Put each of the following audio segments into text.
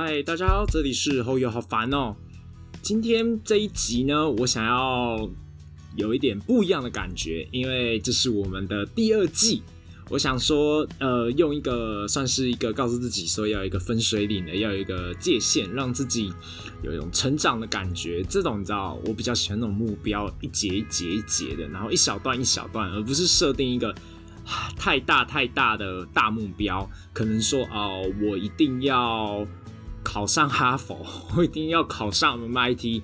嗨，大家好，这里是后友，好烦哦。今天这一集呢，我想要有一点不一样的感觉，因为这是我们的第二季。我想说，呃，用一个算是一个告诉自己说要一个分水岭的，要有一个界限，让自己有一种成长的感觉。这种你知道，我比较喜欢那种目标一节一节一节的，然后一小段一小段，而不是设定一个 太大太大的大目标。可能说哦，我一定要考上哈佛，我一定要考上 MIT。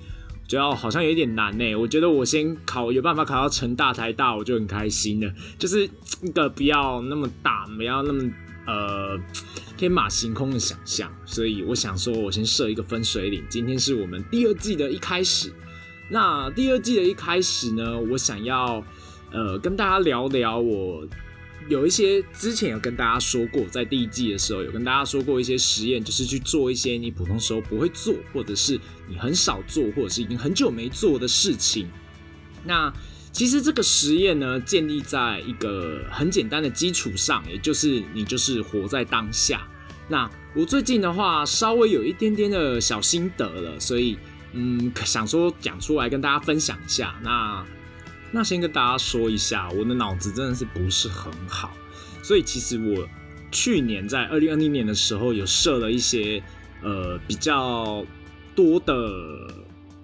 觉得好像有点难呢。我觉得我先考有办法考到成大、台大，我就很开心了。就是一个不要那么大，不要那么呃天马行空的想象。所以我想说，我先设一个分水岭。今天是我们第二季的一开始。那第二季的一开始呢，我想要呃跟大家聊聊我。有一些之前有跟大家说过，在第一季的时候有跟大家说过一些实验，就是去做一些你普通时候不会做，或者是你很少做，或者是已经很久没做的事情。那其实这个实验呢，建立在一个很简单的基础上，也就是你就是活在当下。那我最近的话，稍微有一点点的小心得了，所以嗯，想说讲出来跟大家分享一下。那那先跟大家说一下，我的脑子真的是不是很好，所以其实我去年在二零二零年的时候有设了一些呃比较多的，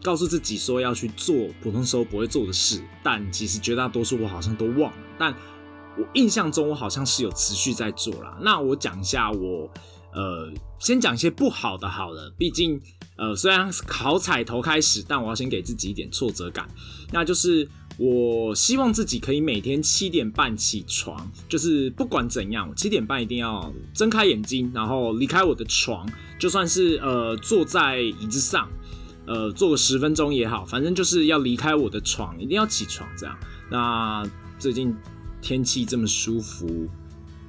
告诉自己说要去做普通时候不会做的事，但其实绝大多数我好像都忘了，但我印象中我好像是有持续在做啦。那我讲一下我呃先讲一些不好的好了，毕竟呃虽然好彩头开始，但我要先给自己一点挫折感，那就是。我希望自己可以每天七点半起床，就是不管怎样，七点半一定要睁开眼睛，然后离开我的床，就算是呃坐在椅子上，呃坐个十分钟也好，反正就是要离开我的床，一定要起床这样。那最近天气这么舒服。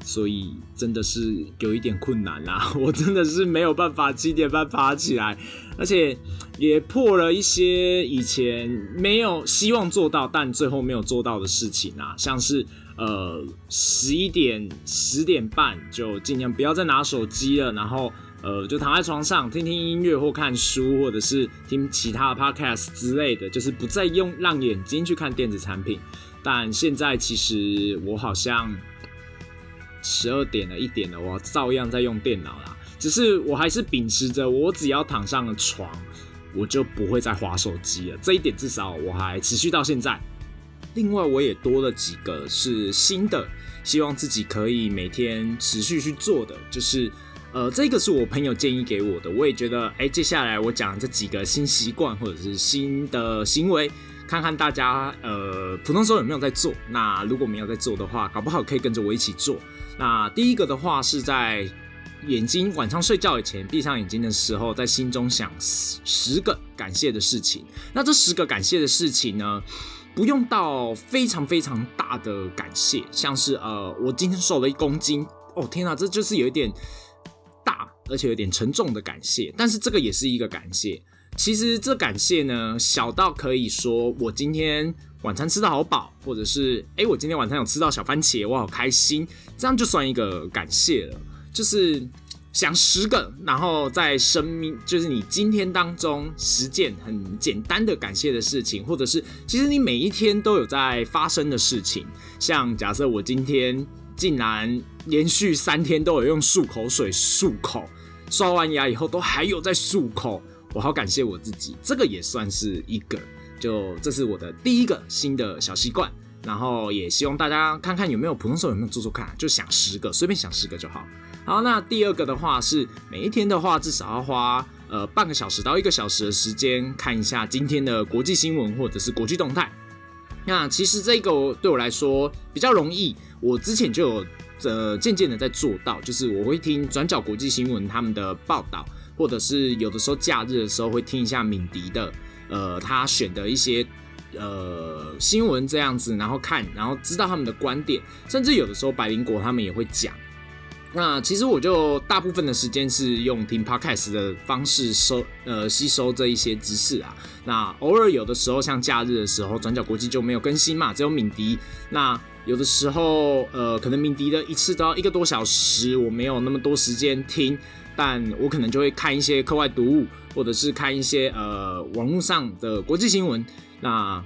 所以真的是有一点困难啦，我真的是没有办法七点半爬起来，而且也破了一些以前没有希望做到但最后没有做到的事情啊，像是呃十一点十点半就尽量不要再拿手机了，然后呃就躺在床上听听音乐或看书，或者是听其他的 podcast 之类的，就是不再用让眼睛去看电子产品。但现在其实我好像。十二点了，一点了，我照样在用电脑啦。只是我还是秉持着，我只要躺上了床，我就不会再划手机了。这一点至少我还持续到现在。另外，我也多了几个是新的，希望自己可以每天持续去做的。就是，呃，这个是我朋友建议给我的，我也觉得，哎，接下来我讲这几个新习惯或者是新的行为。看看大家呃，普通时候有没有在做？那如果没有在做的话，搞不好可以跟着我一起做。那第一个的话是在眼睛晚上睡觉以前闭上眼睛的时候，在心中想十个感谢的事情。那这十个感谢的事情呢，不用到非常非常大的感谢，像是呃，我今天瘦了一公斤，哦天哪，这就是有一点大，而且有点沉重的感谢。但是这个也是一个感谢。其实这感谢呢，小到可以说我今天晚餐吃的好饱，或者是哎，我今天晚餐有吃到小番茄，我好开心，这样就算一个感谢了。就是想十个，然后在生命，就是你今天当中十件很简单的感谢的事情，或者是其实你每一天都有在发生的事情。像假设我今天竟然连续三天都有用漱口水漱口，刷完牙以后都还有在漱口。我好感谢我自己，这个也算是一个，就这是我的第一个新的小习惯，然后也希望大家看看有没有普通时候有没有做做看，就想十个，随便想十个就好。好，那第二个的话是每一天的话至少要花呃半个小时到一个小时的时间看一下今天的国际新闻或者是国际动态。那其实这个对我来说比较容易，我之前就有呃渐渐的在做到，就是我会听转角国际新闻他们的报道。或者是有的时候假日的时候会听一下敏迪的，呃，他选的一些呃新闻这样子，然后看，然后知道他们的观点，甚至有的时候百灵果他们也会讲。那其实我就大部分的时间是用听 podcast 的方式收呃吸收这一些知识啊。那偶尔有的时候像假日的时候，转角国际就没有更新嘛，只有敏迪。那有的时候呃可能敏迪的一次都要一个多小时，我没有那么多时间听。但我可能就会看一些课外读物，或者是看一些呃网络上的国际新闻。那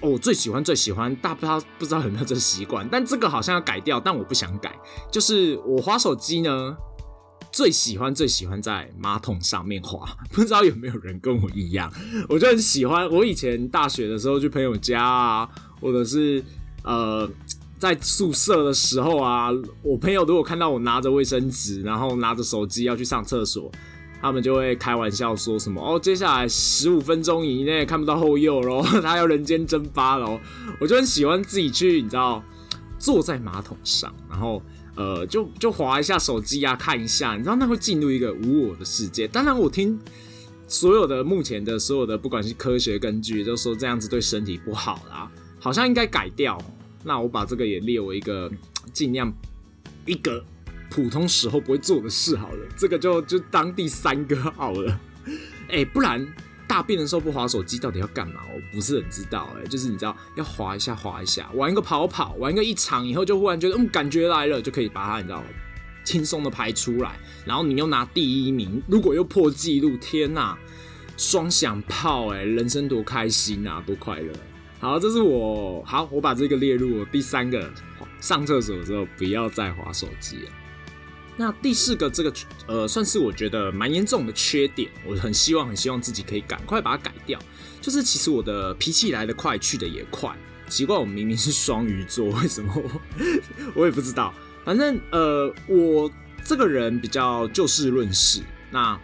哦，我最喜欢最喜欢，大不知道不知道有没有这个习惯，但这个好像要改掉，但我不想改。就是我滑手机呢，最喜欢最喜欢在马桶上面滑，不知道有没有人跟我一样，我就很喜欢。我以前大学的时候去朋友家啊，或者是呃在宿舍的时候啊，我朋友如果看到我拿着卫生纸，然后拿着手机要去上厕所。他们就会开玩笑说什么哦，接下来十五分钟以内看不到后右喽，他要人间蒸发喽。我就很喜欢自己去，你知道，坐在马桶上，然后呃，就就划一下手机啊，看一下，你知道那会进入一个无我的世界。当然，我听所有的目前的所有的不管是科学根据，都说这样子对身体不好啦，好像应该改掉。那我把这个也列为一个尽量一个。普通时候不会做的事好了，这个就就当第三个好了。哎，不然大便的时候不划手机到底要干嘛？我不是很知道。哎，就是你知道要划一下划一下，玩一个跑跑，玩一个一场以后就忽然觉得嗯感觉来了，就可以把它你知道轻松的排出来。然后你又拿第一名，如果又破纪录，天呐，双响炮哎，人生多开心啊，多快乐！好，这是我好，我把这个列入我第三个，上厕所的时候不要再划手机了。那第四个这个呃，算是我觉得蛮严重的缺点，我很希望很希望自己可以赶快把它改掉。就是其实我的脾气来得快，去的也快。奇怪，我明明是双鱼座，为什么我 我也不知道。反正呃，我这个人比较就事论事。那。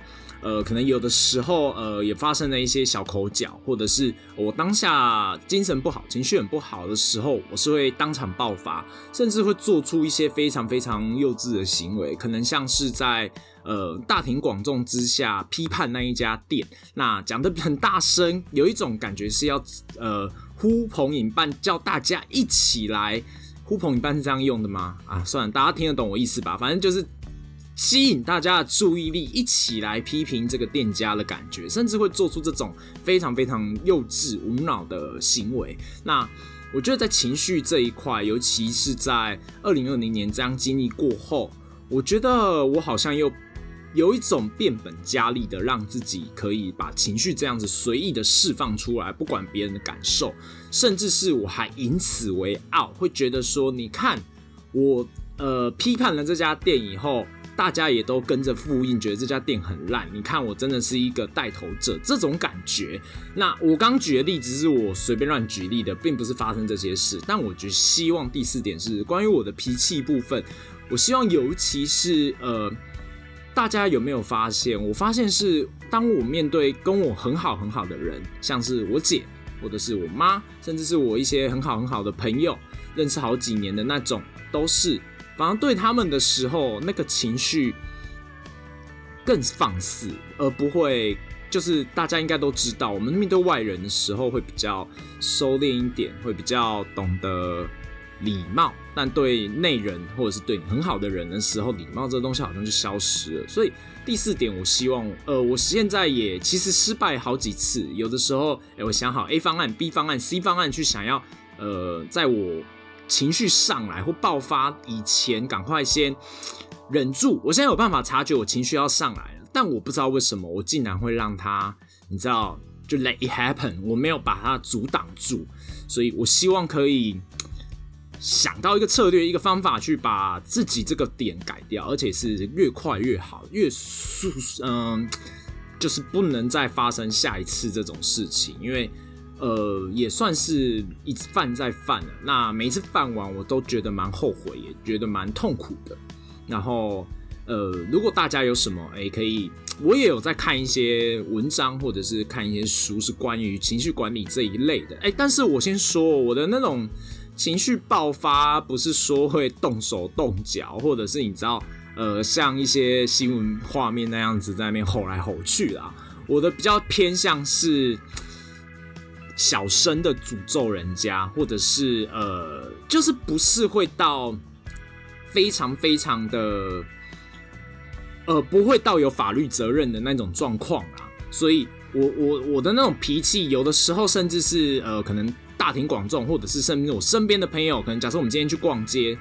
呃，可能有的时候，呃，也发生了一些小口角，或者是我当下精神不好、情绪很不好的时候，我是会当场爆发，甚至会做出一些非常非常幼稚的行为，可能像是在呃大庭广众之下批判那一家店，那讲的很大声，有一种感觉是要呃呼朋引伴，叫大家一起来呼朋引伴是这样用的吗？啊，算了，大家听得懂我意思吧，反正就是。吸引大家的注意力，一起来批评这个店家的感觉，甚至会做出这种非常非常幼稚无脑的行为。那我觉得在情绪这一块，尤其是在二零二零年这样经历过后，我觉得我好像又有一种变本加厉的让自己可以把情绪这样子随意的释放出来，不管别人的感受，甚至是我还以此为傲，会觉得说，你看我呃批判了这家店以后。大家也都跟着复印，觉得这家店很烂。你看，我真的是一个带头者，这种感觉。那我刚举的例子是我随便乱举例的，并不是发生这些事。但我觉希望第四点是关于我的脾气部分。我希望，尤其是呃，大家有没有发现？我发现是当我面对跟我很好很好的人，像是我姐，或者是我妈，甚至是我一些很好很好的朋友，认识好几年的那种，都是。反而对他们的时候，那个情绪更放肆，而不会就是大家应该都知道，我们面对外人的时候会比较收敛一点，会比较懂得礼貌。但对内人或者是对你很好的人的时候，礼貌这个东西好像就消失了。所以第四点，我希望，呃，我现在也其实失败好几次，有的时候，哎，我想好 A 方案、B 方案、C 方案去想要，呃，在我。情绪上来或爆发以前，赶快先忍住。我现在有办法察觉我情绪要上来了，但我不知道为什么我竟然会让它，你知道，就 let it happen。我没有把它阻挡住，所以我希望可以想到一个策略、一个方法，去把自己这个点改掉，而且是越快越好，越速，嗯，就是不能再发生下一次这种事情，因为。呃，也算是一犯再犯了。那每一次犯完，我都觉得蛮后悔，也觉得蛮痛苦的。然后，呃，如果大家有什么，哎，可以，我也有在看一些文章，或者是看一些书，是关于情绪管理这一类的。哎，但是我先说，我的那种情绪爆发，不是说会动手动脚，或者是你知道，呃，像一些新闻画面那样子在那边吼来吼去啦。我的比较偏向是。小声的诅咒人家，或者是呃，就是不是会到非常非常的呃，不会到有法律责任的那种状况啊。所以，我我我的那种脾气，有的时候甚至是呃，可能大庭广众，或者是甚至我身边的朋友，可能假设我们今天去逛街，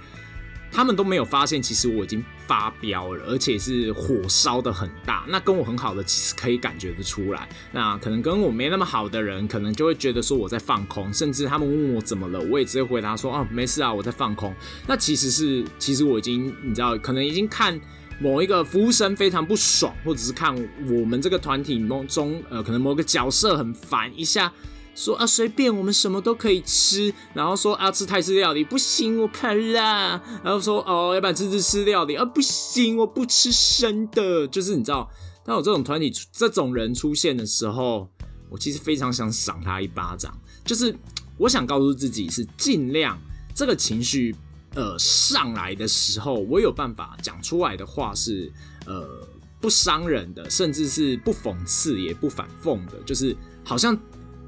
他们都没有发现，其实我已经发飙了，而且是火烧的很大。那跟我很好的其实可以感觉得出来。那可能跟我没那么好的人，可能就会觉得说我在放空，甚至他们问我怎么了，我也直接回答说啊没事啊，我在放空。那其实是 其实我已经你知道，可能已经看某一个服务生非常不爽，或者是看我们这个团体中呃可能某个角色很烦一下。说啊，随便我们什么都可以吃，然后说啊，吃泰式料理不行，我怕辣。然后说哦，要不然吃日式料理啊，不行，我不吃生的。就是你知道，当有这种团体这种人出现的时候，我其实非常想赏他一巴掌。就是我想告诉自己，是尽量这个情绪呃上来的时候，我有办法讲出来的话是呃不伤人的，甚至是不讽刺也不反讽的，就是好像。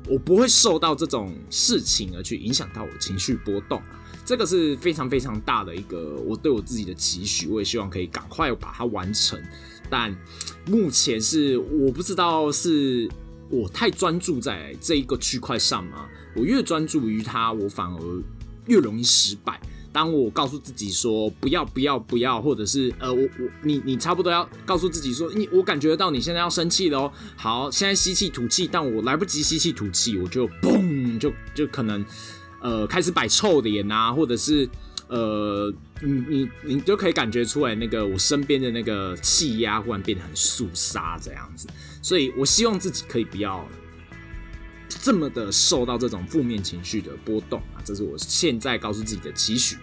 我不会受到这种事情而去影响到我情绪波动，这个是非常非常大的一个我对我自己的期许，我也希望可以赶快把它完成。但目前是我不知道是我太专注在这一个区块上吗？我越专注于它，我反而越容易失败。当我告诉自己说不要不要不要，或者是呃我我你你差不多要告诉自己说你我感觉得到你现在要生气了哦，好，现在吸气吐气，但我来不及吸气吐气，我就嘣就就可能呃开始摆臭脸啊，或者是呃你你你就可以感觉出来那个我身边的那个气压忽然变得很肃杀这样子，所以我希望自己可以不要。这么的受到这种负面情绪的波动啊，这是我现在告诉自己的期许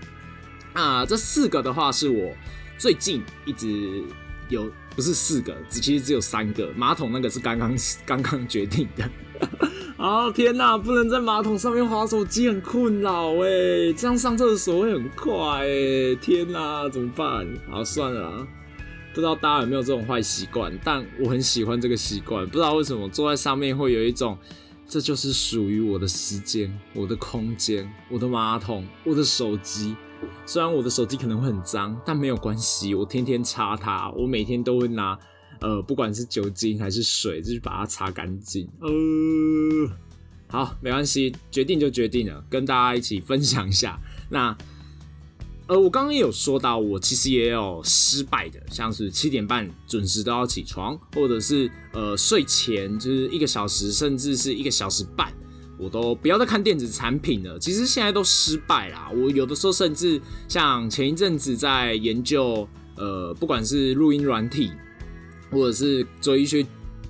啊。这四个的话是我最近一直有，不是四个，只其实只有三个。马桶那个是刚刚 刚刚决定的。啊天哪，不能在马桶上面滑手机，很困扰哎，这样上厕所会很快哎。天哪，怎么办？好算了，不知道大家有没有这种坏习惯，但我很喜欢这个习惯。不知道为什么坐在上面会有一种。这就是属于我的时间，我的空间，我的马桶，我的手机。虽然我的手机可能会很脏，但没有关系，我天天擦它。我每天都会拿，呃，不管是酒精还是水，就去把它擦干净。呃，好，没关系，决定就决定了，跟大家一起分享一下。那。呃，我刚刚有说到，我其实也有失败的，像是七点半准时都要起床，或者是呃睡前就是一个小时，甚至是一个小时半，我都不要再看电子产品了。其实现在都失败啦。我有的时候甚至像前一阵子在研究，呃，不管是录音软体，或者是追一些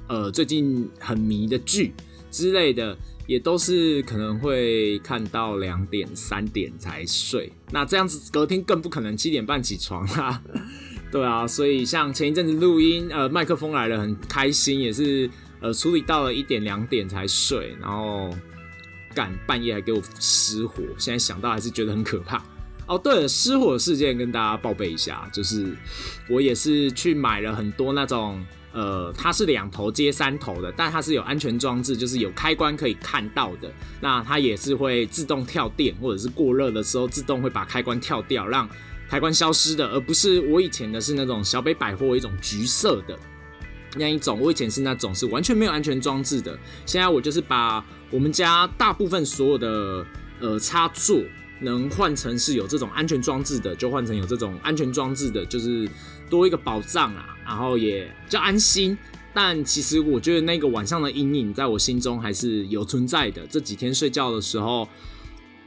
呃最近很迷的剧之类的。也都是可能会看到两点三点才睡，那这样子隔天更不可能七点半起床啦。对啊，所以像前一阵子录音，呃，麦克风来了很开心，也是呃处理到了一点两点才睡，然后赶半夜还给我失火，现在想到还是觉得很可怕。哦，对了，失火事件跟大家报备一下，就是我也是去买了很多那种。呃，它是两头接三头的，但它是有安全装置，就是有开关可以看到的。那它也是会自动跳电，或者是过热的时候自动会把开关跳掉，让开关消失的，而不是我以前的是那种小北百货一种橘色的那一种。我以前是那种是完全没有安全装置的。现在我就是把我们家大部分所有的呃插座能换成是有这种安全装置的，就换成有这种安全装置的，就是。多一个保障啊，然后也比较安心。但其实我觉得那个晚上的阴影在我心中还是有存在的。这几天睡觉的时候，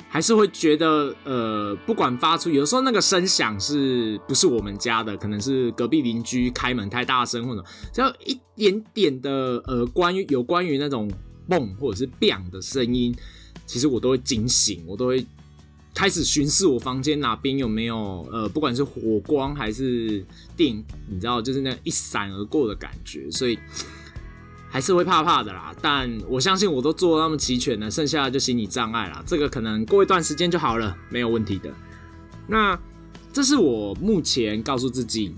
还是会觉得，呃，不管发出，有时候那个声响是不是我们家的，可能是隔壁邻居开门太大声，或者只要一点点的，呃，关于有关于那种蹦或者是 bang 的声音，其实我都会惊醒，我都会。开始巡视我房间哪边有没有呃，不管是火光还是电，你知道，就是那一闪而过的感觉，所以还是会怕怕的啦。但我相信我都做那么齐全了，剩下的就心理障碍啦。这个可能过一段时间就好了，没有问题的。那这是我目前告诉自己，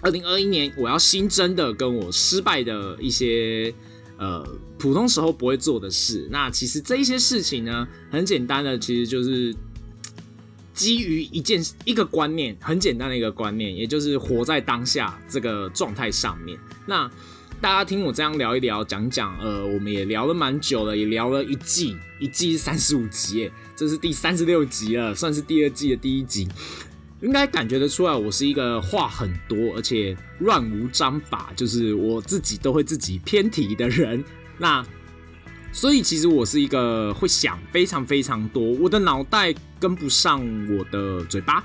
二零二一年我要新增的跟我失败的一些呃普通时候不会做的事。那其实这一些事情呢，很简单的，其实就是。基于一件一个观念，很简单的一个观念，也就是活在当下这个状态上面。那大家听我这样聊一聊，讲讲，呃，我们也聊了蛮久了，也聊了一季，一季三十五集，这是第三十六集了，算是第二季的第一集。应该感觉得出来，我是一个话很多而且乱无章法，就是我自己都会自己偏题的人。那所以其实我是一个会想非常非常多，我的脑袋跟不上我的嘴巴，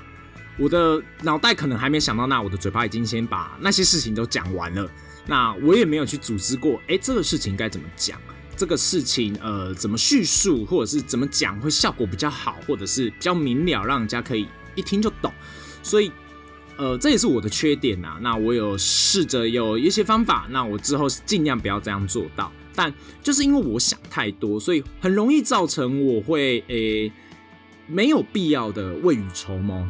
我的脑袋可能还没想到那，我的嘴巴已经先把那些事情都讲完了。那我也没有去组织过，哎，这个事情该怎么讲？这个事情呃怎么叙述，或者是怎么讲会效果比较好，或者是比较明了，让人家可以。一听就懂，所以，呃，这也是我的缺点呐。那我有试着有一些方法，那我之后尽量不要这样做到。但就是因为我想太多，所以很容易造成我会诶没有必要的未雨绸缪。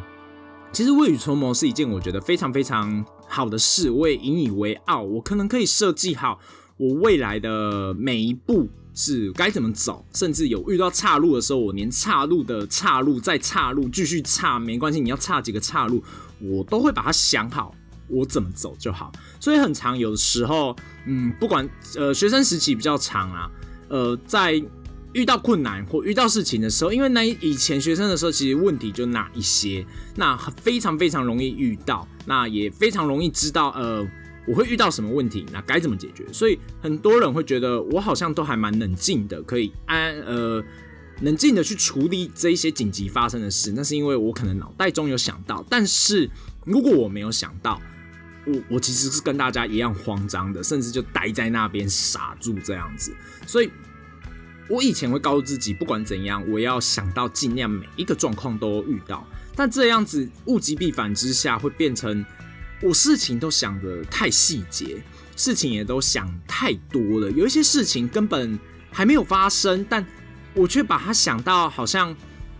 其实未雨绸缪是一件我觉得非常非常好的事，我也引以为傲。我可能可以设计好我未来的每一步。是该怎么走，甚至有遇到岔路的时候，我连岔路的岔路再岔路继续岔没关系，你要岔几个岔路，我都会把它想好，我怎么走就好。所以很长，有的时候，嗯，不管呃学生时期比较长啊，呃，在遇到困难或遇到事情的时候，因为那以前学生的时候，其实问题就那一些，那非常非常容易遇到，那也非常容易知道，呃。我会遇到什么问题？那该怎么解决？所以很多人会觉得我好像都还蛮冷静的，可以安呃冷静的去处理这一些紧急发生的事。那是因为我可能脑袋中有想到，但是如果我没有想到，我我其实是跟大家一样慌张的，甚至就待在那边傻住这样子。所以我以前会告诉自己，不管怎样，我要想到尽量每一个状况都遇到。但这样子物极必反之下，会变成。我事情都想的太细节，事情也都想太多了。有一些事情根本还没有发生，但我却把它想到好像，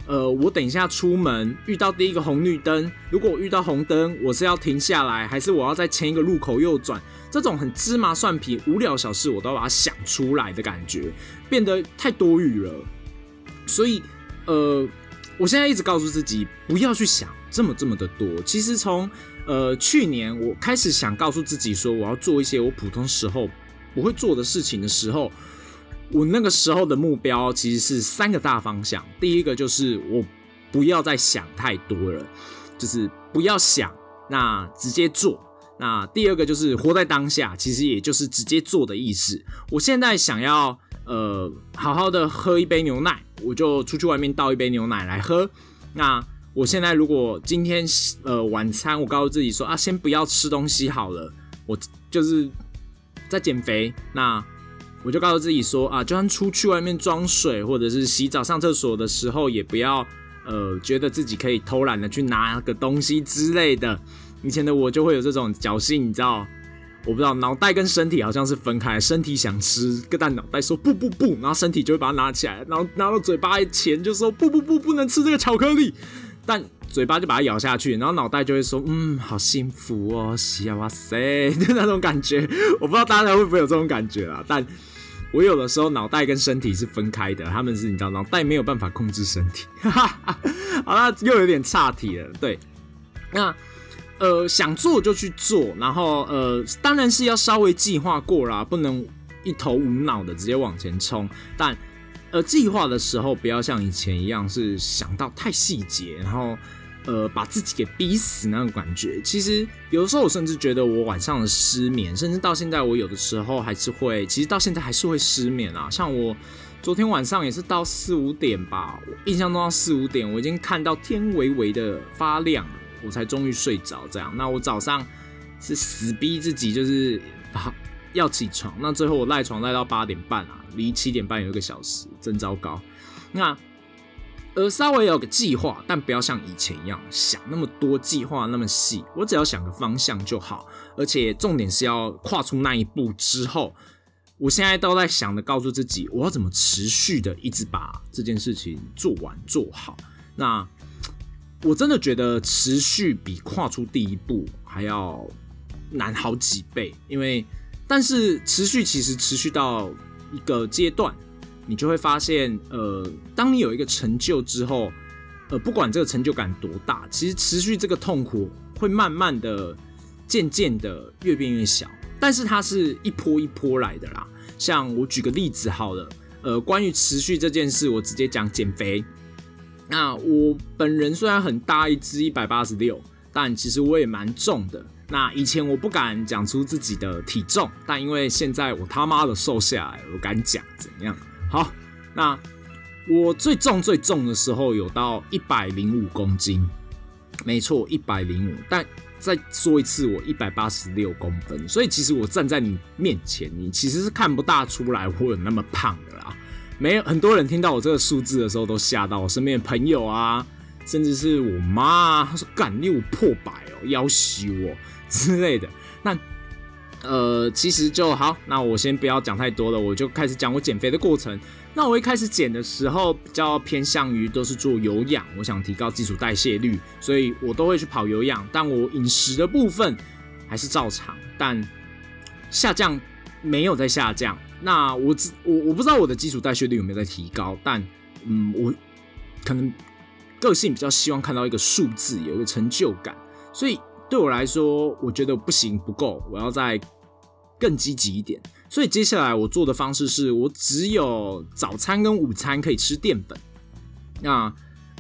呃，我等一下出门遇到第一个红绿灯，如果我遇到红灯，我是要停下来，还是我要在前一个路口右转？这种很芝麻蒜皮、无聊小事，我都要把它想出来的感觉，变得太多余了。所以，呃，我现在一直告诉自己，不要去想这么这么的多。其实从呃，去年我开始想告诉自己说，我要做一些我普通时候不会做的事情的时候，我那个时候的目标其实是三个大方向。第一个就是我不要再想太多了，就是不要想，那直接做。那第二个就是活在当下，其实也就是直接做的意思。我现在想要呃好好的喝一杯牛奶，我就出去外面倒一杯牛奶来喝。那我现在如果今天呃晚餐，我告诉自己说啊，先不要吃东西好了，我就是在减肥。那我就告诉自己说啊，就算出去外面装水或者是洗澡上厕所的时候，也不要呃觉得自己可以偷懒的去拿个东西之类的。以前的我就会有这种侥幸，你知道，我不知道脑袋跟身体好像是分开，身体想吃，但脑袋说不不不，然后身体就会把它拿起来，然后拿到嘴巴前就说不不不，不能吃这个巧克力。但嘴巴就把它咬下去，然后脑袋就会说：“嗯，好幸福哦，西哇塞，就那种感觉。”我不知道大家会不会有这种感觉啊？但我有的时候脑袋跟身体是分开的，他们是你知道，脑袋没有办法控制身体。好了，又有点岔题了。对，那呃，想做就去做，然后呃，当然是要稍微计划过啦，不能一头无脑的直接往前冲，但。呃，计划的时候不要像以前一样是想到太细节，然后呃把自己给逼死那种感觉。其实有的时候我甚至觉得我晚上的失眠，甚至到现在我有的时候还是会，其实到现在还是会失眠啊。像我昨天晚上也是到四五点吧，我印象中到四五点，我已经看到天微微的发亮，我才终于睡着。这样，那我早上是死逼自己，就是把。要起床，那最后我赖床赖到八点半啊，离七点半有一个小时，真糟糕。那呃，稍微有个计划，但不要像以前一样想那么多，计划那么细。我只要想个方向就好，而且重点是要跨出那一步之后，我现在都在想的，告诉自己我要怎么持续的一直把这件事情做完做好。那我真的觉得持续比跨出第一步还要难好几倍，因为。但是持续其实持续到一个阶段，你就会发现，呃，当你有一个成就之后，呃，不管这个成就感多大，其实持续这个痛苦会慢慢的、渐渐的越变越小。但是它是一波一波来的啦。像我举个例子好了，呃，关于持续这件事，我直接讲减肥。那我本人虽然很大一只，一百八十六，但其实我也蛮重的。那以前我不敢讲出自己的体重，但因为现在我他妈的瘦下来，我敢讲怎样？好，那我最重最重的时候有到一百零五公斤，没错，一百零五。但再说一次，我一百八十六公分，所以其实我站在你面前，你其实是看不大出来我有那么胖的啦。没有很多人听到我这个数字的时候都吓到，我身边的朋友啊，甚至是我妈啊，她说：“干，你破百哦，要死我。”之类的，那呃，其实就好。那我先不要讲太多了，我就开始讲我减肥的过程。那我一开始减的时候，比较偏向于都是做有氧，我想提高基础代谢率，所以我都会去跑有氧。但我饮食的部分还是照常，但下降没有在下降。那我我我不知道我的基础代谢率有没有在提高，但嗯，我可能个性比较希望看到一个数字，有一个成就感，所以。对我来说，我觉得不行不够，我要再更积极一点。所以接下来我做的方式是我只有早餐跟午餐可以吃淀粉，那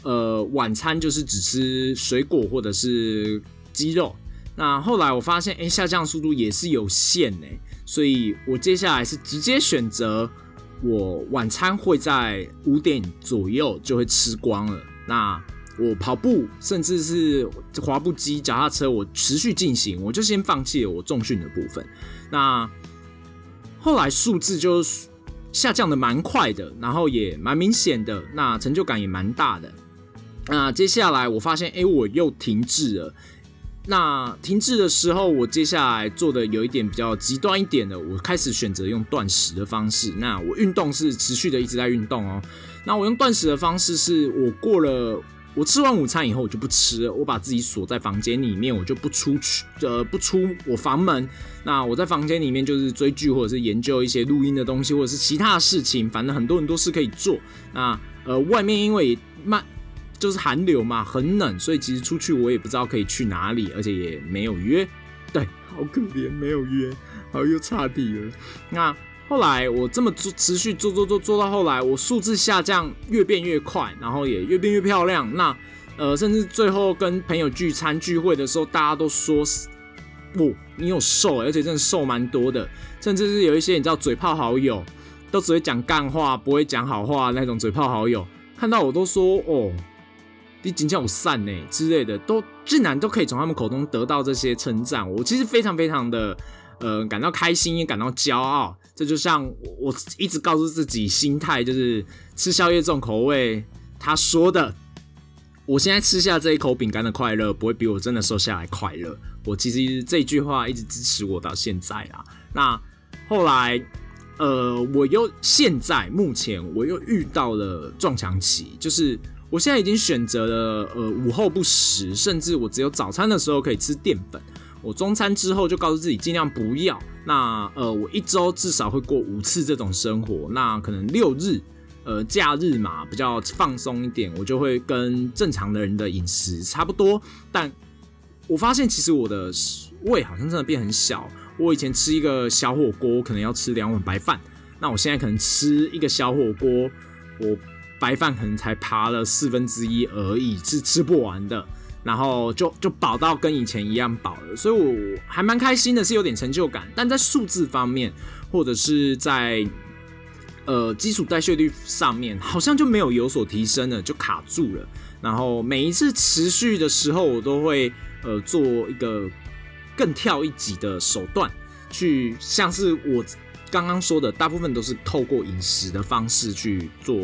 呃晚餐就是只吃水果或者是鸡肉。那后来我发现，哎，下降速度也是有限呢，所以我接下来是直接选择我晚餐会在五点左右就会吃光了。那我跑步，甚至是滑步机、脚踏车，我持续进行，我就先放弃了我重训的部分。那后来数字就下降的蛮快的，然后也蛮明显的，那成就感也蛮大的。那接下来我发现，哎，我又停滞了。那停滞的时候，我接下来做的有一点比较极端一点的，我开始选择用断食的方式。那我运动是持续的一直在运动哦。那我用断食的方式，是我过了。我吃完午餐以后，我就不吃。我把自己锁在房间里面，我就不出去，呃，不出我房门。那我在房间里面就是追剧，或者是研究一些录音的东西，或者是其他的事情。反正很多很多事可以做。那呃，外面因为慢，就是寒流嘛，很冷，所以其实出去我也不知道可以去哪里，而且也没有约。对，好可怜，没有约，好又差底了。那。后来我这么做，持续做做做做到后来，我数字下降越变越快，然后也越变越漂亮。那呃，甚至最后跟朋友聚餐聚会的时候，大家都说不，你有瘦，而且真的瘦蛮多的。甚至是有一些你知道嘴炮好友，都只会讲干话，不会讲好话那种嘴炮好友，看到我都说哦，你今天有散呢之类的，都竟然都可以从他们口中得到这些称赞。我其实非常非常的。呃，感到开心也感到骄傲，这就像我我一直告诉自己心态，就是吃宵夜重口味。他说的，我现在吃下这一口饼干的快乐，不会比我真的瘦下来快乐。我其实这句话一直支持我到现在啦。那后来，呃，我又现在目前我又遇到了撞墙期，就是我现在已经选择了呃午后不食，甚至我只有早餐的时候可以吃淀粉。我中餐之后就告诉自己尽量不要。那呃，我一周至少会过五次这种生活。那可能六日，呃，假日嘛比较放松一点，我就会跟正常的人的饮食差不多。但我发现其实我的胃好像真的变很小。我以前吃一个小火锅可能要吃两碗白饭，那我现在可能吃一个小火锅，我白饭可能才扒了四分之一而已，是吃不完的。然后就就饱到跟以前一样饱了，所以我还蛮开心的，是有点成就感。但在数字方面，或者是在呃基础代谢率上面，好像就没有有所提升了，就卡住了。然后每一次持续的时候，我都会呃做一个更跳一级的手段，去像是我刚刚说的，大部分都是透过饮食的方式去做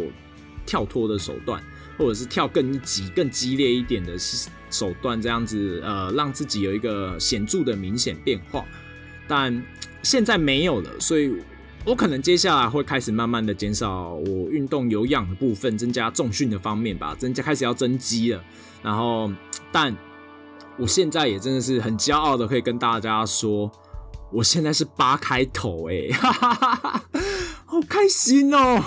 跳脱的手段，或者是跳更一级、更激烈一点的。手段这样子，呃，让自己有一个显著的明显变化，但现在没有了，所以我可能接下来会开始慢慢的减少我运动有氧的部分，增加重训的方面吧，增加开始要增肌了。然后，但我现在也真的是很骄傲的，可以跟大家说，我现在是八开头，哎，好开心哦！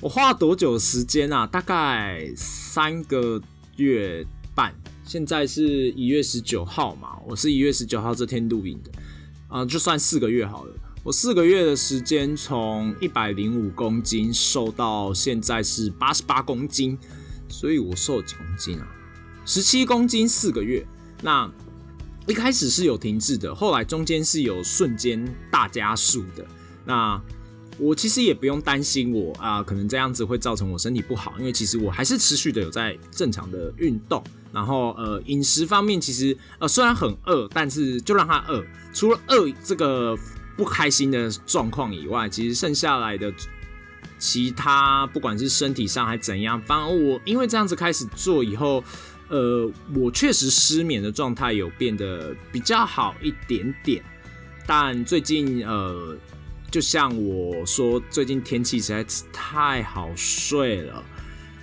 我花了多久时间啊？大概三个月。现在是一月十九号嘛，我是一月十九号这天录影的，啊，就算四个月好了。我四个月的时间，从一百零五公斤瘦到现在是八十八公斤，所以我瘦几公斤啊？十七公斤四个月。那一开始是有停滞的，后来中间是有瞬间大加速的。那我其实也不用担心我啊，可能这样子会造成我身体不好，因为其实我还是持续的有在正常的运动。然后呃，饮食方面其实呃虽然很饿，但是就让它饿。除了饿这个不开心的状况以外，其实剩下来的其他不管是身体上还怎样，反而我因为这样子开始做以后。呃，我确实失眠的状态有变得比较好一点点，但最近呃，就像我说，最近天气实在是太好睡了，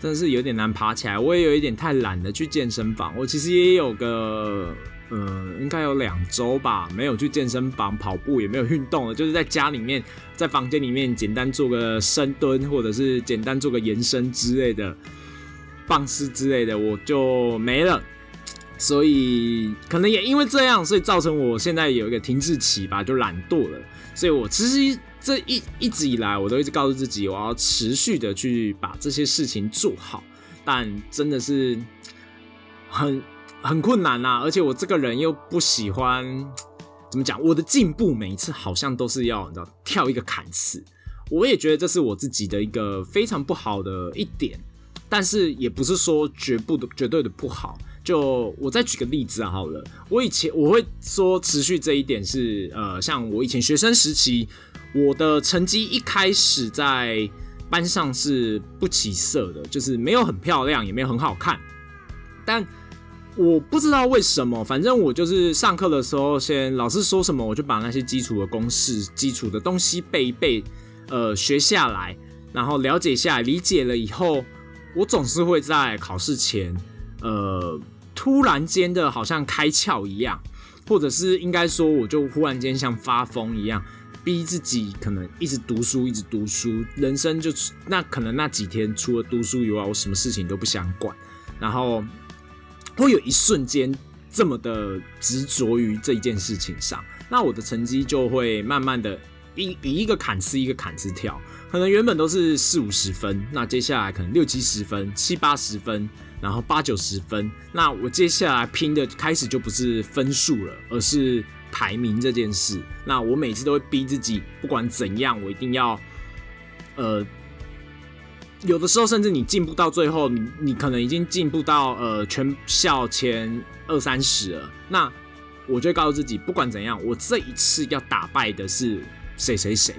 但是有点难爬起来。我也有一点太懒得去健身房。我其实也有个呃，应该有两周吧，没有去健身房跑步，也没有运动了，就是在家里面，在房间里面简单做个深蹲，或者是简单做个延伸之类的。放肆之类的，我就没了，所以可能也因为这样，所以造成我现在有一个停滞期吧，就懒惰了。所以我其实这一一直以来，我都一直告诉自己，我要持续的去把这些事情做好，但真的是很很困难呐。而且我这个人又不喜欢怎么讲，我的进步每一次好像都是要你知道跳一个坎次，我也觉得这是我自己的一个非常不好的一点。但是也不是说绝不的绝对的不好。就我再举个例子好了，我以前我会说持续这一点是呃，像我以前学生时期，我的成绩一开始在班上是不起色的，就是没有很漂亮，也没有很好看。但我不知道为什么，反正我就是上课的时候，先老师说什么，我就把那些基础的公式、基础的东西背一背，呃，学下来，然后了解下，理解了以后。我总是会在考试前，呃，突然间的，好像开窍一样，或者是应该说，我就忽然间像发疯一样，逼自己可能一直读书，一直读书，人生就那可能那几天除了读书以外，我什么事情都不想管，然后会有一瞬间这么的执着于这一件事情上，那我的成绩就会慢慢的。一一个坎次一个坎次跳，可能原本都是四五十分，那接下来可能六七十分、七八十分，然后八九十分。那我接下来拼的开始就不是分数了，而是排名这件事。那我每次都会逼自己，不管怎样，我一定要，呃，有的时候甚至你进步到最后，你你可能已经进步到呃全校前二三十了。那我就告诉自己，不管怎样，我这一次要打败的是。谁谁谁？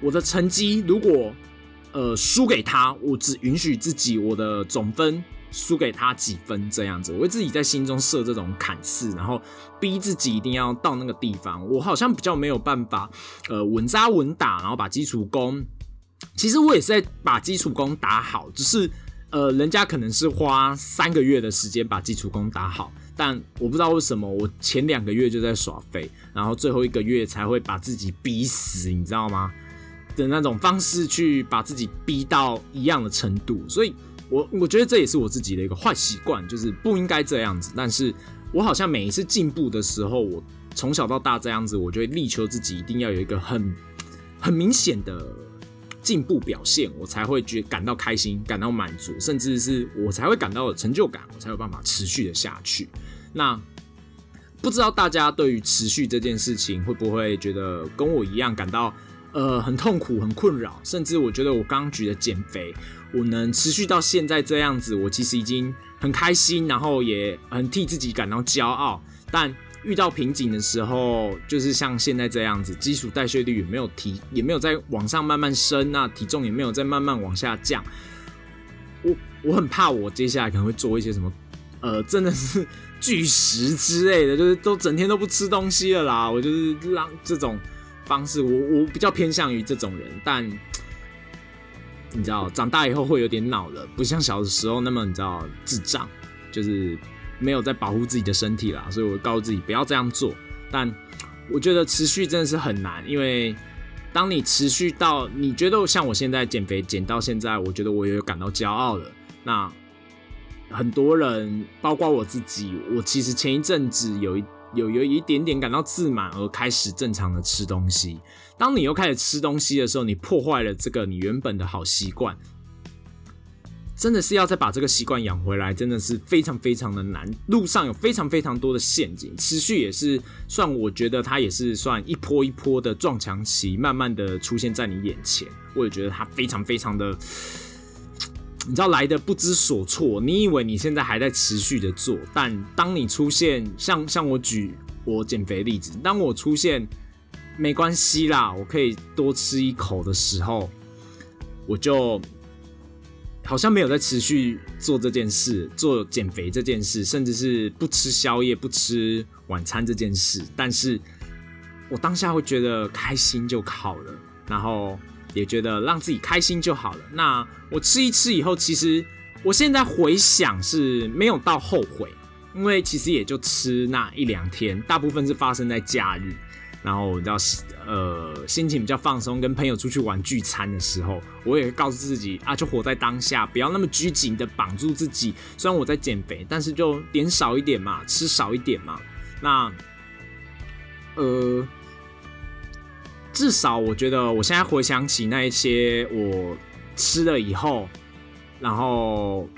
我的成绩如果呃输给他，我只允许自己我的总分输给他几分这样子，我会自己在心中设这种坎次，然后逼自己一定要到那个地方。我好像比较没有办法呃稳扎稳打，然后把基础功。其实我也是在把基础功打好，只是呃人家可能是花三个月的时间把基础功打好。但我不知道为什么，我前两个月就在耍废，然后最后一个月才会把自己逼死，你知道吗？的那种方式去把自己逼到一样的程度，所以我我觉得这也是我自己的一个坏习惯，就是不应该这样子。但是我好像每一次进步的时候，我从小到大这样子，我就会力求自己一定要有一个很很明显的进步表现，我才会觉感到开心，感到满足，甚至是我才会感到有成就感，我才有办法持续的下去。那不知道大家对于持续这件事情会不会觉得跟我一样感到呃很痛苦、很困扰？甚至我觉得我刚举的减肥，我能持续到现在这样子，我其实已经很开心，然后也很替自己感到骄傲。但遇到瓶颈的时候，就是像现在这样子，基础代谢率也没有提，也没有在往上慢慢升，那体重也没有在慢慢往下降。我我很怕我接下来可能会做一些什么，呃，真的是。拒食之类的，就是都整天都不吃东西了啦。我就是让这种方式，我我比较偏向于这种人。但你知道，长大以后会有点恼了，不像小的时候那么你知道智障，就是没有在保护自己的身体啦。所以我告诉自己不要这样做。但我觉得持续真的是很难，因为当你持续到你觉得像我现在减肥减到现在，我觉得我也有感到骄傲了。那。很多人，包括我自己，我其实前一阵子有一有有一点点感到自满，而开始正常的吃东西。当你又开始吃东西的时候，你破坏了这个你原本的好习惯。真的是要再把这个习惯养回来，真的是非常非常的难。路上有非常非常多的陷阱，持续也是算，我觉得它也是算一波一波的撞墙期，慢慢的出现在你眼前。我也觉得它非常非常的，你知道来的不知所措。你以为你现在还在持续的做，但当你出现像像我举我减肥例子，当我出现没关系啦，我可以多吃一口的时候，我就。好像没有在持续做这件事，做减肥这件事，甚至是不吃宵夜、不吃晚餐这件事。但是我当下会觉得开心就好了，然后也觉得让自己开心就好了。那我吃一吃以后，其实我现在回想是没有到后悔，因为其实也就吃那一两天，大部分是发生在假日。然后我知道，呃，心情比较放松，跟朋友出去玩聚餐的时候，我也告诉自己啊，就活在当下，不要那么拘谨的绑住自己。虽然我在减肥，但是就点少一点嘛，吃少一点嘛。那，呃，至少我觉得，我现在回想起那一些我吃了以后，然后。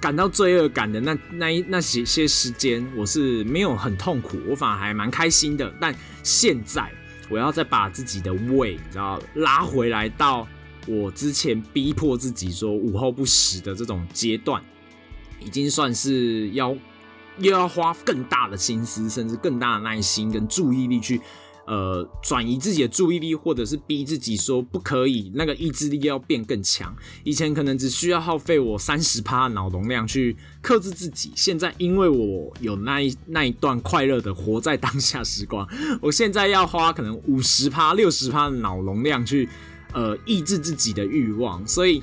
感到罪恶感的那那一那些些时间，我是没有很痛苦，我反而还蛮开心的。但现在我要再把自己的胃，你知道，拉回来到我之前逼迫自己说午后不食的这种阶段，已经算是要又要花更大的心思，甚至更大的耐心跟注意力去。呃，转移自己的注意力，或者是逼自己说不可以，那个意志力要变更强。以前可能只需要耗费我三十趴脑容量去克制自己，现在因为我有那一那一段快乐的活在当下时光，我现在要花可能五十趴、六十趴的脑容量去呃抑制自己的欲望，所以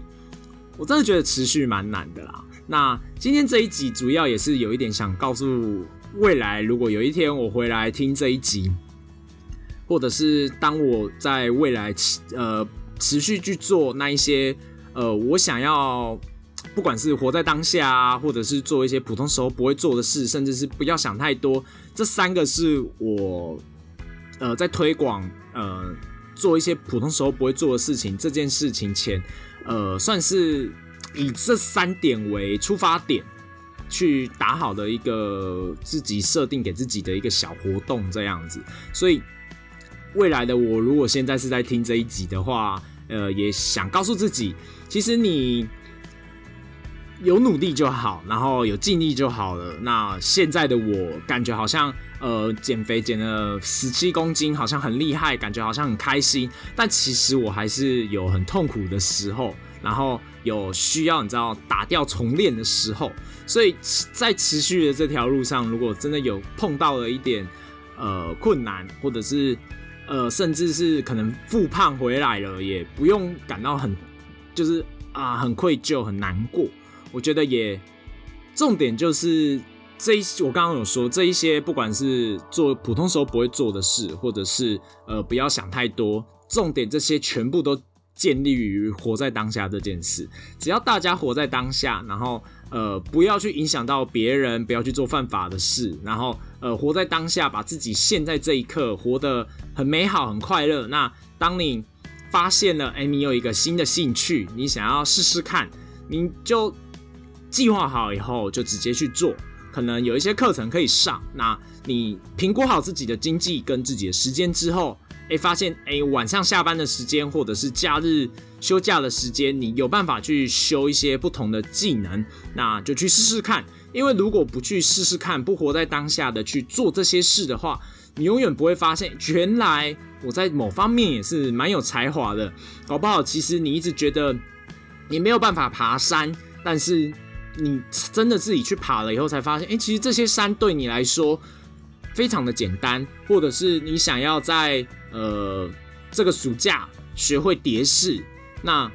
我真的觉得持续蛮难的啦。那今天这一集主要也是有一点想告诉未来，如果有一天我回来听这一集。或者是当我在未来持呃持续去做那一些呃我想要不管是活在当下啊，或者是做一些普通时候不会做的事，甚至是不要想太多，这三个是我呃在推广呃做一些普通时候不会做的事情这件事情前呃算是以这三点为出发点去打好的一个自己设定给自己的一个小活动这样子，所以。未来的我，如果现在是在听这一集的话，呃，也想告诉自己，其实你有努力就好，然后有尽力就好了。那现在的我，感觉好像呃减肥减了十七公斤，好像很厉害，感觉好像很开心。但其实我还是有很痛苦的时候，然后有需要你知道打掉重练的时候。所以在持续的这条路上，如果真的有碰到了一点呃困难，或者是呃，甚至是可能复胖回来了，也不用感到很，就是啊，很愧疚、很难过。我觉得也重点就是这一，我刚刚有说这一些，不管是做普通时候不会做的事，或者是呃不要想太多，重点这些全部都建立于活在当下这件事。只要大家活在当下，然后。呃，不要去影响到别人，不要去做犯法的事，然后呃，活在当下，把自己现在这一刻活得很美好、很快乐。那当你发现了，哎，你有一个新的兴趣，你想要试试看，你就计划好以后就直接去做。可能有一些课程可以上，那你评估好自己的经济跟自己的时间之后。哎，发现哎，晚上下班的时间，或者是假日休假的时间，你有办法去修一些不同的技能，那就去试试看。因为如果不去试试看，不活在当下的去做这些事的话，你永远不会发现，原来我在某方面也是蛮有才华的。搞不好，其实你一直觉得你没有办法爬山，但是你真的自己去爬了以后，才发现，哎，其实这些山对你来说。非常的简单，或者是你想要在呃这个暑假学会蝶式，那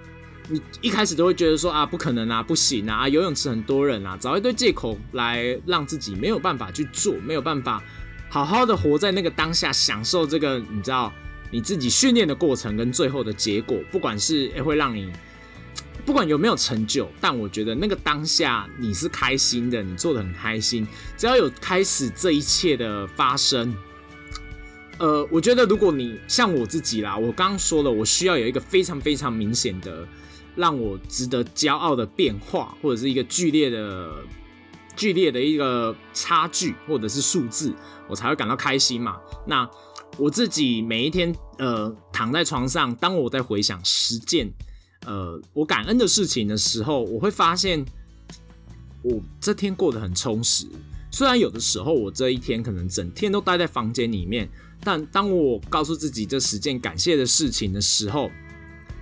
你一开始都会觉得说啊不可能啊不行啊游泳池很多人啊，找一堆借口来让自己没有办法去做，没有办法好好的活在那个当下，享受这个你知道你自己训练的过程跟最后的结果，不管是会让你。不管有没有成就，但我觉得那个当下你是开心的，你做的很开心。只要有开始这一切的发生，呃，我觉得如果你像我自己啦，我刚刚说了，我需要有一个非常非常明显的让我值得骄傲的变化，或者是一个剧烈的、剧烈的一个差距，或者是数字，我才会感到开心嘛。那我自己每一天，呃，躺在床上，当我在回想十件，呃，我感恩的事情的时候，我会发现，我这天过得很充实。虽然有的时候我这一天可能整天都待在房间里面，但当我告诉自己这十件感谢的事情的时候，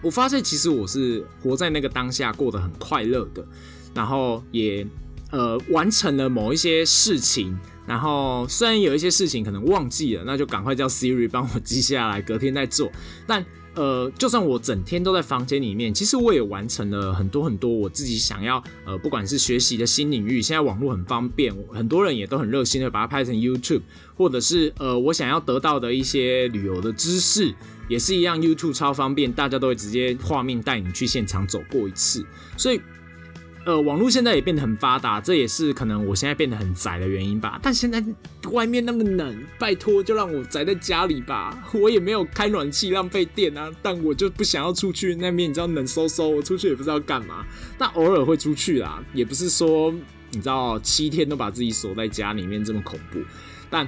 我发现其实我是活在那个当下，过得很快乐的，然后也呃完成了某一些事情。然后虽然有一些事情可能忘记了，那就赶快叫 Siri 帮我记下来，隔天再做。但呃，就算我整天都在房间里面，其实我也完成了很多很多我自己想要呃，不管是学习的新领域，现在网络很方便，很多人也都很热心的把它拍成 YouTube，或者是呃，我想要得到的一些旅游的知识，也是一样，YouTube 超方便，大家都会直接画面带你去现场走过一次，所以。呃，网络现在也变得很发达，这也是可能我现在变得很宅的原因吧。但现在外面那么冷，拜托就让我宅在家里吧。我也没有开暖气，浪费电啊。但我就不想要出去那边，你知道冷飕飕，我出去也不知道干嘛。但偶尔会出去啦，也不是说你知道七天都把自己锁在家里面这么恐怖。但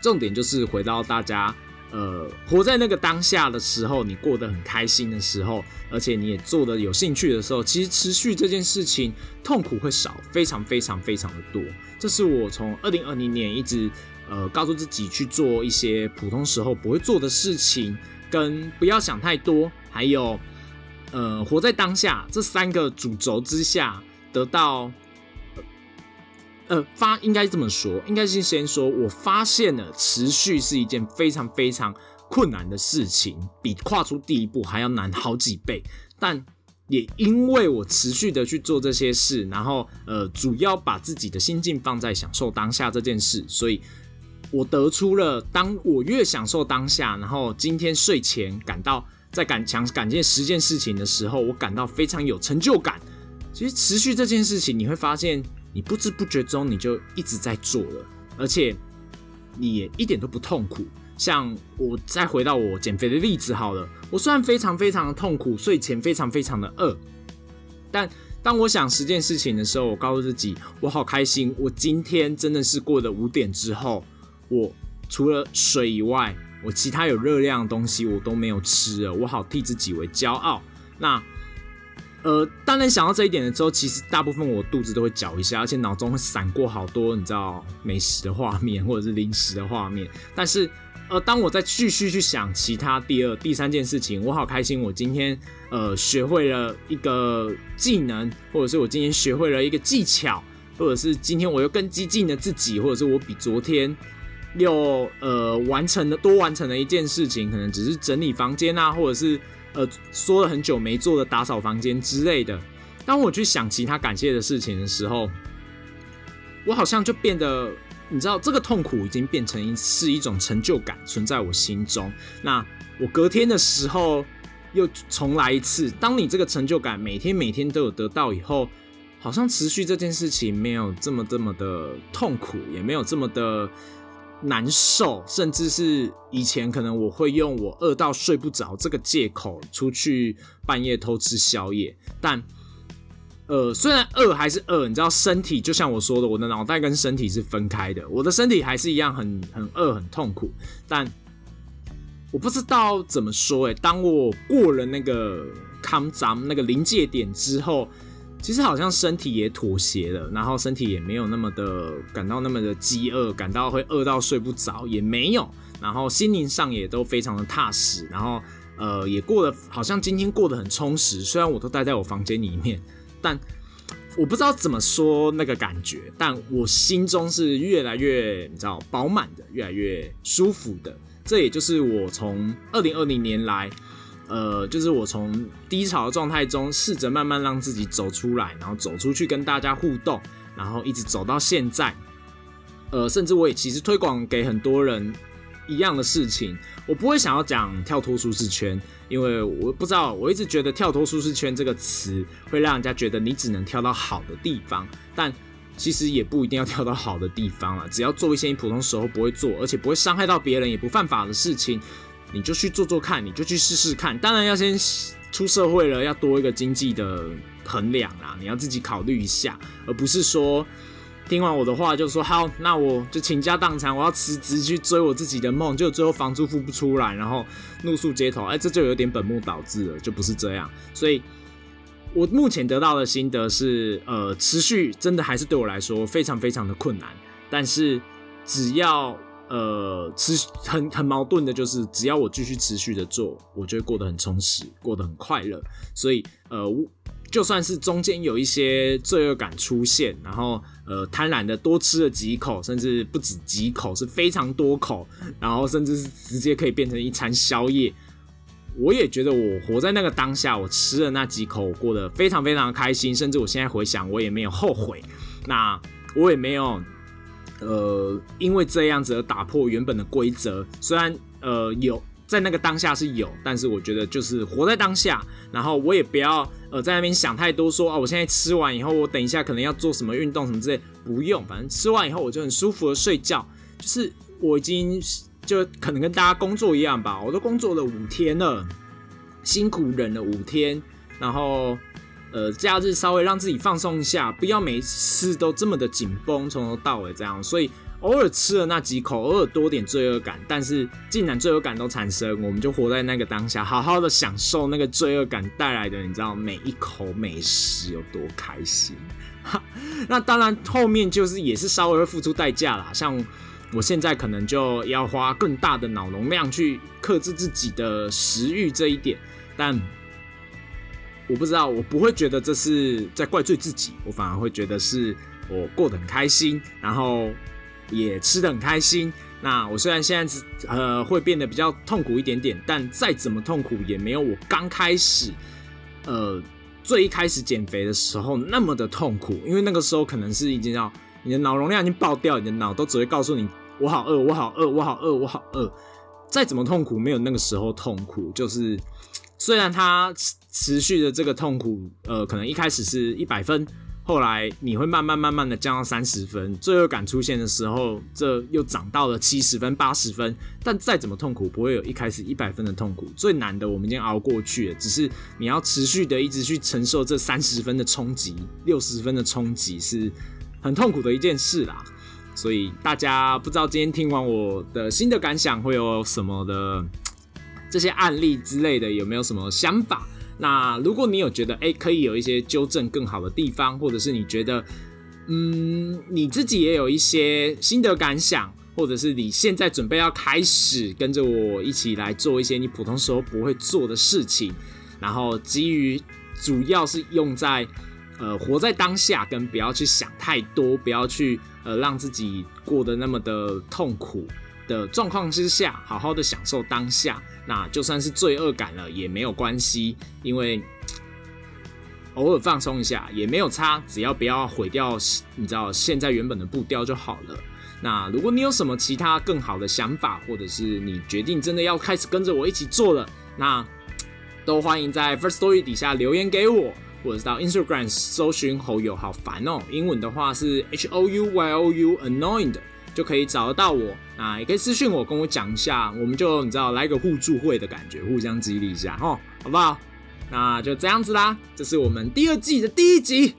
重点就是回到大家。呃，活在那个当下的时候，你过得很开心的时候，而且你也做的有兴趣的时候，其实持续这件事情痛苦会少，非常非常非常的多。这是我从二零二零年一直呃告诉自己去做一些普通时候不会做的事情，跟不要想太多，还有呃活在当下这三个主轴之下得到。呃，发应该这么说，应该是先说，我发现了持续是一件非常非常困难的事情，比跨出第一步还要难好几倍。但也因为我持续的去做这些事，然后呃，主要把自己的心境放在享受当下这件事，所以我得出了，当我越享受当下，然后今天睡前感到在感强感谢十件事情的时候，我感到非常有成就感。其实持续这件事情，你会发现。你不知不觉中你就一直在做了，而且你也一点都不痛苦。像我再回到我减肥的例子好了，我虽然非常非常的痛苦，睡前非常非常的饿，但当我想十件事情的时候，我告诉自己我好开心。我今天真的是过了五点之后，我除了水以外，我其他有热量的东西我都没有吃了，我好替自己为骄傲。那。呃，当然想到这一点的时候，其实大部分我肚子都会搅一下，而且脑中会闪过好多你知道美食的画面或者是零食的画面。但是，呃，当我再继续去想其他第二、第三件事情，我好开心，我今天呃学会了一个技能，或者是我今天学会了一个技巧，或者是今天我又更激进的自己，或者是我比昨天又呃完成了多完成了一件事情，可能只是整理房间啊，或者是。呃，说了很久没做的打扫房间之类的。当我去想其他感谢的事情的时候，我好像就变得，你知道，这个痛苦已经变成是一种成就感存在我心中。那我隔天的时候又重来一次。当你这个成就感每天每天都有得到以后，好像持续这件事情没有这么这么的痛苦，也没有这么的。难受，甚至是以前可能我会用我饿到睡不着这个借口出去半夜偷吃宵夜，但呃，虽然饿还是饿，你知道，身体就像我说的，我的脑袋跟身体是分开的，我的身体还是一样很很饿很痛苦，但我不知道怎么说哎，当我过了那个康咱那个临界点之后。其实好像身体也妥协了，然后身体也没有那么的感到那么的饥饿，感到会饿到睡不着也没有，然后心灵上也都非常的踏实，然后呃也过得好像今天过得很充实。虽然我都待在我房间里面，但我不知道怎么说那个感觉，但我心中是越来越你知道饱满的，越来越舒服的。这也就是我从二零二零年来。呃，就是我从低潮的状态中试着慢慢让自己走出来，然后走出去跟大家互动，然后一直走到现在。呃，甚至我也其实推广给很多人一样的事情，我不会想要讲跳脱舒适圈，因为我不知道，我一直觉得跳脱舒适圈这个词会让人家觉得你只能跳到好的地方，但其实也不一定要跳到好的地方了，只要做一些你普通时候不会做，而且不会伤害到别人，也不犯法的事情。你就去做做看，你就去试试看。当然要先出社会了要多一个经济的衡量啦，你要自己考虑一下，而不是说听完我的话就说好，那我就倾家荡产，我要辞职去追我自己的梦，就最后房租付不出来，然后露宿街头，哎，这就有点本末倒置了，就不是这样。所以，我目前得到的心得是，呃，持续真的还是对我来说非常非常的困难，但是只要。呃，持很很矛盾的，就是只要我继续持续的做，我就会过得很充实，过得很快乐。所以，呃，就算是中间有一些罪恶感出现，然后呃，贪婪的多吃了几口，甚至不止几口，是非常多口，然后甚至是直接可以变成一餐宵夜，我也觉得我活在那个当下，我吃了那几口，我过得非常非常开心，甚至我现在回想，我也没有后悔，那我也没有。呃，因为这样子而打破原本的规则，虽然呃有在那个当下是有，但是我觉得就是活在当下，然后我也不要呃在那边想太多，说啊我现在吃完以后，我等一下可能要做什么运动什么之类，不用，反正吃完以后我就很舒服的睡觉，就是我已经就可能跟大家工作一样吧，我都工作了五天了，辛苦忍了五天，然后。呃，假日稍微让自己放松一下，不要每次都这么的紧绷，从头到尾这样。所以偶尔吃了那几口，偶尔多点罪恶感，但是既然罪恶感都产生，我们就活在那个当下，好好的享受那个罪恶感带来的，你知道每一口美食有多开心。那当然后面就是也是稍微会付出代价啦，像我现在可能就要花更大的脑容量去克制自己的食欲这一点，但。我不知道，我不会觉得这是在怪罪自己，我反而会觉得是我过得很开心，然后也吃得很开心。那我虽然现在是呃会变得比较痛苦一点点，但再怎么痛苦也没有我刚开始呃最一开始减肥的时候那么的痛苦，因为那个时候可能是已经要你的脑容量已经爆掉，你的脑都只会告诉你我好饿，我好饿，我好饿，我好饿。再怎么痛苦，没有那个时候痛苦，就是虽然它。持续的这个痛苦，呃，可能一开始是一百分，后来你会慢慢慢慢的降到三十分，罪恶感出现的时候，这又涨到了七十分、八十分。但再怎么痛苦，不会有一开始一百分的痛苦。最难的我们已经熬过去了，只是你要持续的一直去承受这三十分的冲击、六十分的冲击，是很痛苦的一件事啦。所以大家不知道今天听完我的新的感想会有什么的这些案例之类的，有没有什么想法？那如果你有觉得哎，可以有一些纠正更好的地方，或者是你觉得嗯，你自己也有一些心得感想，或者是你现在准备要开始跟着我一起来做一些你普通时候不会做的事情，然后基于主要是用在呃活在当下，跟不要去想太多，不要去呃让自己过得那么的痛苦。的状况之下，好好的享受当下，那就算是罪恶感了也没有关系，因为偶尔放松一下也没有差，只要不要毁掉你知道现在原本的步调就好了。那如果你有什么其他更好的想法，或者是你决定真的要开始跟着我一起做了，那都欢迎在 First Story 底下留言给我，或者是到 Instagram 搜寻侯友，好烦哦，英文的话是 H O U Y O U Annoyed。就可以找得到我啊，也可以私信我，跟我讲一下，我们就你知道来个互助会的感觉，互相激励一下，吼，好不好？那就这样子啦，这是我们第二季的第一集，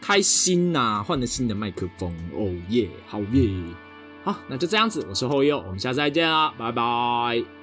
开心呐，换了新的麦克风，哦耶，好耶，好，那就这样子，我是后佑，我们下次再见啦，拜拜。